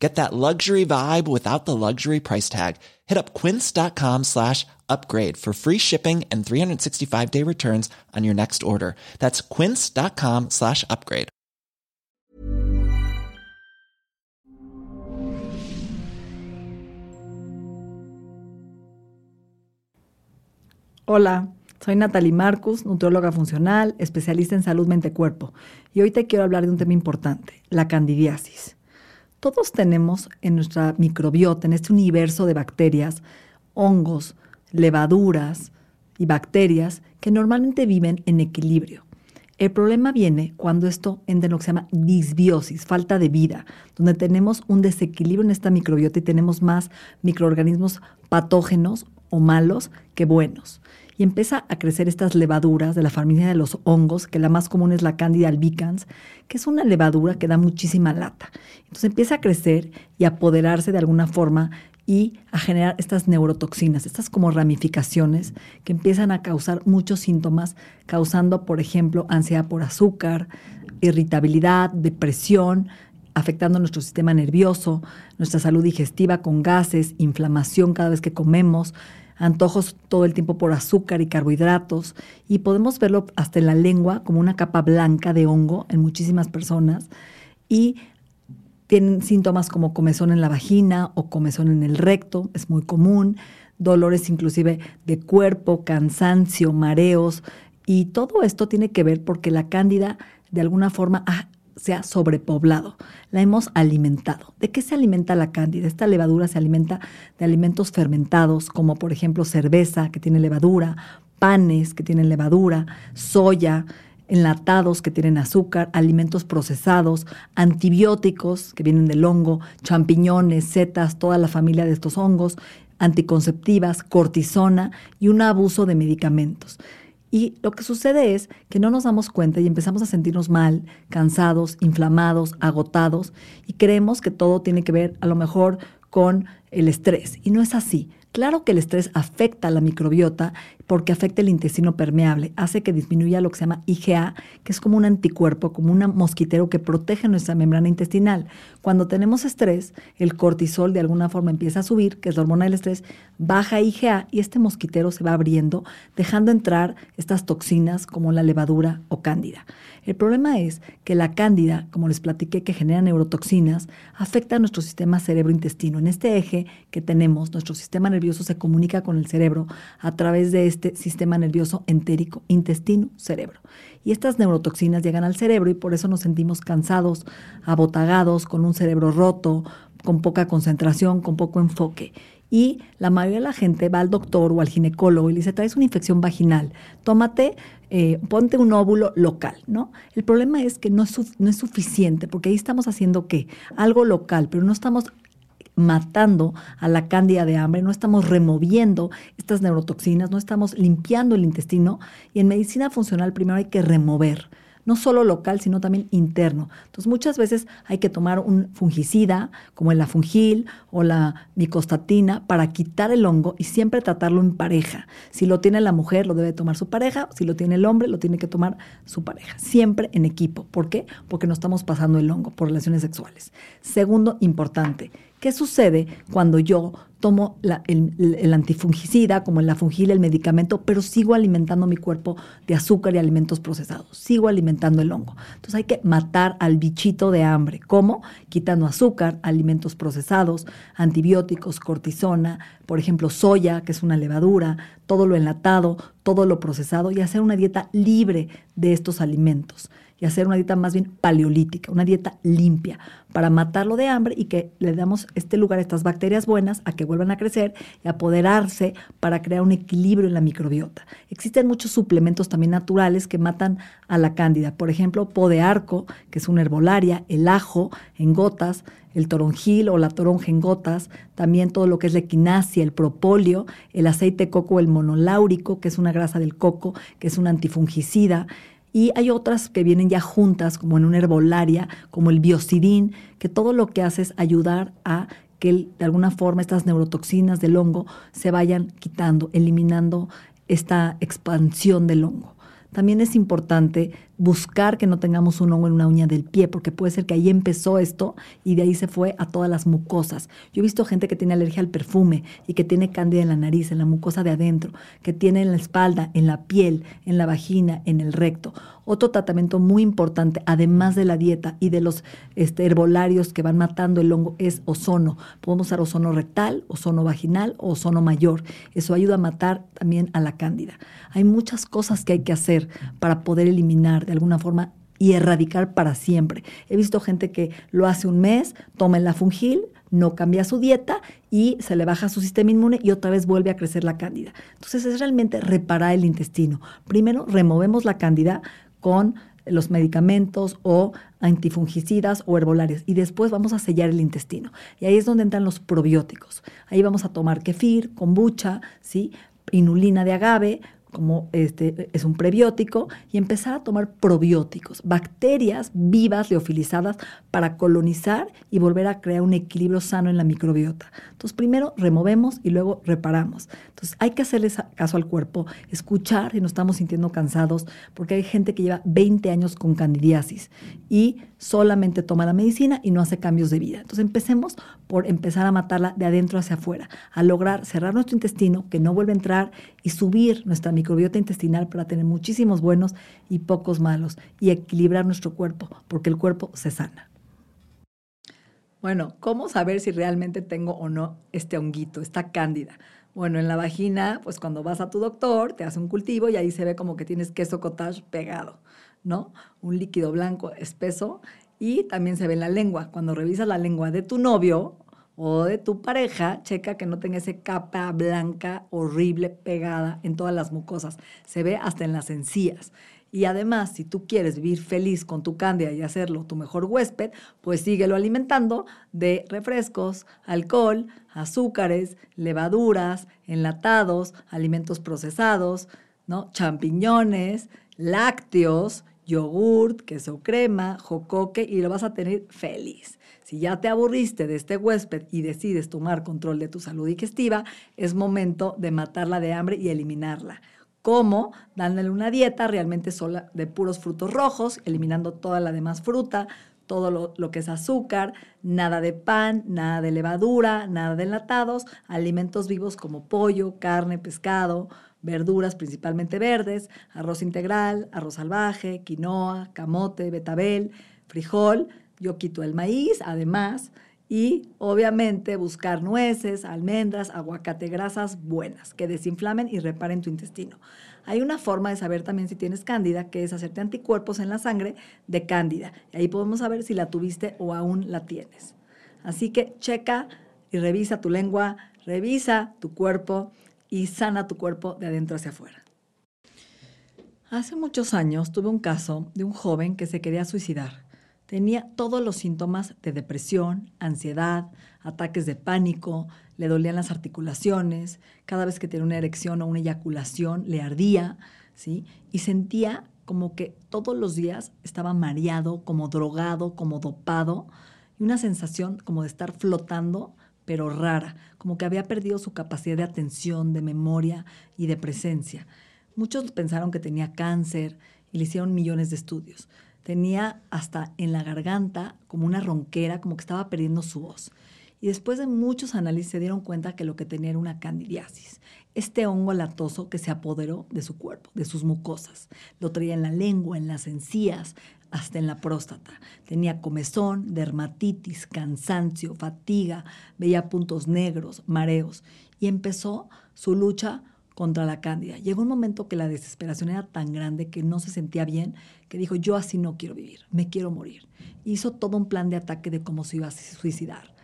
Get that luxury vibe without the luxury price tag. Hit up quince.com slash upgrade for free shipping and 365 day returns on your next order. That's quince.com slash upgrade. Hola, soy Natalie Marcus, nutrióloga funcional, especialista en salud mente-cuerpo, y hoy te quiero hablar de un tema importante, la candidiasis. Todos tenemos en nuestra microbiota, en este universo de bacterias, hongos, levaduras y bacterias que normalmente viven en equilibrio. El problema viene cuando esto entra en lo que se llama disbiosis, falta de vida, donde tenemos un desequilibrio en esta microbiota y tenemos más microorganismos patógenos o malos que buenos y empieza a crecer estas levaduras de la familia de los hongos, que la más común es la Candida albicans, que es una levadura que da muchísima lata. Entonces empieza a crecer y a apoderarse de alguna forma y a generar estas neurotoxinas, estas como ramificaciones que empiezan a causar muchos síntomas, causando, por ejemplo, ansiedad por azúcar, irritabilidad, depresión, afectando nuestro sistema nervioso, nuestra salud digestiva con gases, inflamación cada vez que comemos, antojos todo el tiempo por azúcar y carbohidratos, y podemos verlo hasta en la lengua como una capa blanca de hongo en muchísimas personas, y tienen síntomas como comezón en la vagina o comezón en el recto, es muy común, dolores inclusive de cuerpo, cansancio, mareos, y todo esto tiene que ver porque la cándida de alguna forma se ha sobrepoblado, la hemos alimentado. ¿De qué se alimenta la cándida? Esta levadura se alimenta de alimentos fermentados, como por ejemplo cerveza, que tiene levadura, panes, que tienen levadura, soya, enlatados que tienen azúcar, alimentos procesados, antibióticos que vienen del hongo, champiñones, setas, toda la familia de estos hongos, anticonceptivas, cortisona y un abuso de medicamentos. Y lo que sucede es que no nos damos cuenta y empezamos a sentirnos mal, cansados, inflamados, agotados y creemos que todo tiene que ver a lo mejor con el estrés. Y no es así. Claro que el estrés afecta a la microbiota porque afecta el intestino permeable, hace que disminuya lo que se llama IgA, que es como un anticuerpo, como un mosquitero que protege nuestra membrana intestinal. Cuando tenemos estrés, el cortisol de alguna forma empieza a subir, que es la hormona del estrés, baja IgA y este mosquitero se va abriendo, dejando entrar estas toxinas como la levadura o cándida. El problema es que la cándida, como les platiqué, que genera neurotoxinas, afecta a nuestro sistema cerebro-intestino. En este eje que tenemos, nuestro sistema nervioso se comunica con el cerebro a través de este sistema nervioso entérico, intestino-cerebro. Y estas neurotoxinas llegan al cerebro y por eso nos sentimos cansados, abotagados, con un cerebro roto, con poca concentración, con poco enfoque. Y la mayoría de la gente va al doctor o al ginecólogo y le dice, traes una infección vaginal, tómate, eh, ponte un óvulo local, ¿no? El problema es que no es, no es suficiente, porque ahí estamos haciendo qué? Algo local, pero no estamos matando a la cándida de hambre, no estamos removiendo estas neurotoxinas, no estamos limpiando el intestino y en medicina funcional primero hay que remover no solo local, sino también interno. Entonces, muchas veces hay que tomar un fungicida, como el afungil o la micostatina, para quitar el hongo y siempre tratarlo en pareja. Si lo tiene la mujer, lo debe tomar su pareja, si lo tiene el hombre, lo tiene que tomar su pareja. Siempre en equipo. ¿Por qué? Porque no estamos pasando el hongo por relaciones sexuales. Segundo, importante, ¿Qué sucede cuando yo tomo el, antifungicida, como el afungil, el medicamento, pero sigo alimentando mi cuerpo de azúcar y alimentos procesados? Sigo alimentando el hongo. Entonces hay que matar al bichito de hambre. ¿Cómo? Quitando azúcar, alimentos procesados, antibióticos, cortisona, por ejemplo, soya, que es una levadura, todo lo enlatado, todo lo procesado y hacer una dieta libre de estos alimentos y hacer una dieta más bien paleolítica, una dieta limpia, para matarlo de hambre y que le damos este lugar a estas bacterias buenas a que vuelvan a crecer y apoderarse para crear un equilibrio en la microbiota. Existen muchos suplementos también naturales que matan a la cándida, por ejemplo, po de arco, que es una herbolaria, el ajo en gotas, el toronjil o la toronja en gotas, también todo lo que es la equinacia, el propóleo, el aceite coco, el monoláurico, que es una grasa del coco, que es un antifungicida, Y hay otras que vienen ya juntas, como en una herbolaria, como el biocidín, que todo lo que hace es ayudar a que de alguna forma estas neurotoxinas del hongo se vayan quitando, eliminando esta expansión del hongo. También es importante buscar que no tengamos un hongo en una uña del pie, porque puede ser que ahí empezó esto y de ahí se fue a todas las mucosas. Yo he visto gente que tiene alergia al perfume y que tiene cándida en la nariz, en la mucosa de adentro, que tiene en la espalda, en la piel, en la vagina, en el recto. Otro tratamiento muy importante, además de la dieta y de los este, herbolarios que van matando el hongo, es ozono. Podemos usar ozono rectal, ozono vaginal o ozono mayor. Eso ayuda a matar también a la cándida. Hay muchas cosas que hay que hacer para poder eliminar de alguna forma y erradicar para siempre. He visto gente que lo hace un mes, toma el fungil, no cambia su dieta y se le baja su sistema inmune y otra vez vuelve a crecer la cándida. Entonces es realmente reparar el intestino. Primero removemos la cándida con los medicamentos o antifungicidas o herbolarios y después vamos a sellar el intestino. Y ahí es donde entran los probióticos. Ahí vamos a tomar kefir, kombucha, ¿sí? inulina de agave, como este es un prebiótico, y empezar a tomar probióticos, bacterias vivas leofilizadas para colonizar y volver a crear un equilibrio sano en la microbiota. Entonces, primero removemos y luego reparamos. Entonces, hay que hacerle caso al cuerpo, escuchar si nos estamos sintiendo cansados, porque hay gente que lleva 20 años con candidiasis y solamente toma la medicina y no hace cambios de vida. Entonces, empecemos por empezar a matarla de adentro hacia afuera, a lograr cerrar nuestro intestino, que no vuelva a entrar y subir nuestra microbiota intestinal para tener muchísimos buenos y pocos malos y equilibrar nuestro cuerpo, porque el cuerpo se sana. Bueno, ¿cómo saber si realmente tengo o no este honguito, esta cándida? Bueno, en la vagina, pues cuando vas a tu doctor, te hace un cultivo y ahí se ve como que tienes queso cottage pegado, ¿no? Un líquido blanco espeso y también se ve en la lengua. Cuando revisas la lengua de tu novio o de tu pareja, checa que no tenga esa capa blanca horrible pegada en todas las mucosas. Se ve hasta en las encías. Y además, si tú quieres vivir feliz con tu cándida y hacerlo tu mejor huésped, pues síguelo alimentando de refrescos, alcohol, azúcares, levaduras, enlatados, alimentos procesados, ¿no? champiñones, lácteos, yogurt, queso crema, jocoque y lo vas a tener feliz. Si ya te aburriste de este huésped y decides tomar control de tu salud digestiva, es momento de matarla de hambre y eliminarla. ¿Cómo? Dándole una dieta realmente sola de puros frutos rojos, eliminando toda la demás fruta, todo lo, lo, que es azúcar, nada de pan, nada de levadura, nada de enlatados, alimentos vivos como pollo, carne, pescado, verduras principalmente verdes, arroz integral, arroz salvaje, quinoa, camote, betabel, frijol. Yo quito el maíz, además, y obviamente buscar nueces, almendras, aguacate, grasas buenas que desinflamen y reparen tu intestino. Hay una forma de saber también si tienes cándida, que es hacerte anticuerpos en la sangre de cándida. Y ahí podemos saber si la tuviste o aún la tienes. Así que checa y revisa tu lengua, revisa tu cuerpo y sana tu cuerpo de adentro hacia afuera. Hace muchos años tuve un caso de un joven que se quería suicidar. Tenía todos los síntomas de depresión, ansiedad, ataques de pánico, le dolían las articulaciones, cada vez que tenía una erección o una eyaculación le ardía, ¿sí? Y sentía como que todos los días estaba mareado, como drogado, como dopado, y una sensación como de estar flotando, pero rara, como que había perdido su capacidad de atención, de memoria y de presencia. Muchos pensaron que tenía cáncer y le hicieron millones de estudios tenía hasta en la garganta como una ronquera, como que estaba perdiendo su voz. Y después de muchos análisis se dieron cuenta que lo que tenía era una candidiasis, este hongo latoso que se apoderó de su cuerpo, de sus mucosas. Lo traía en la lengua, en las encías, hasta en la próstata. Tenía comezón, dermatitis, cansancio, fatiga, veía puntos negros, mareos. Y empezó su lucha contra la cándida. Llegó un momento que la desesperación era tan grande que no se sentía bien, que dijo, yo así no quiero vivir, me quiero morir. Hizo todo un plan de ataque de cómo se iba a suicidar.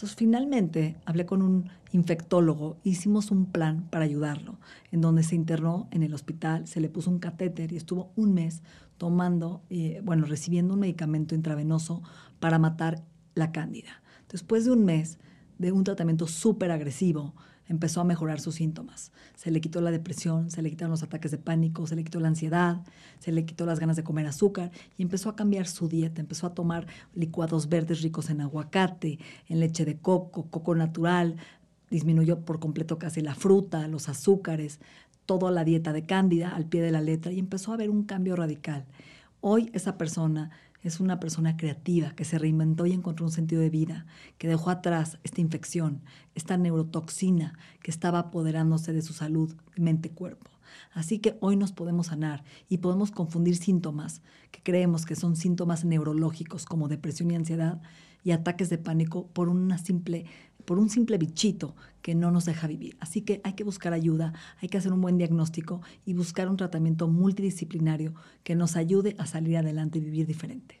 Entonces, finalmente, hablé con un infectólogo, hicimos un plan para ayudarlo, en donde se internó en el hospital, se le puso un catéter y estuvo un mes tomando, eh, bueno, recibiendo un medicamento intravenoso para matar la cándida. Después de un mes de un tratamiento súper agresivo, empezó a mejorar sus síntomas. Se le quitó la depresión, se le quitaron los ataques de pánico, se le quitó la ansiedad, se le quitó las ganas de comer azúcar y empezó a cambiar su dieta. Empezó a tomar licuados verdes ricos en aguacate, en leche de coco, coco natural. Disminuyó por completo casi la fruta, los azúcares, toda la dieta de cándida al pie de la letra y empezó a ver un cambio radical. Hoy esa persona es una persona creativa que se reinventó y encontró un sentido de vida, que dejó atrás esta infección, esta neurotoxina que estaba apoderándose de su salud mente-cuerpo. Así que hoy nos podemos sanar y podemos confundir síntomas que creemos que son síntomas neurológicos como depresión y ansiedad y ataques de pánico por una simple por un simple bichito que no nos deja vivir. Así que hay que buscar ayuda, hay que hacer un buen diagnóstico y buscar un tratamiento multidisciplinario que nos ayude a salir adelante y vivir diferente.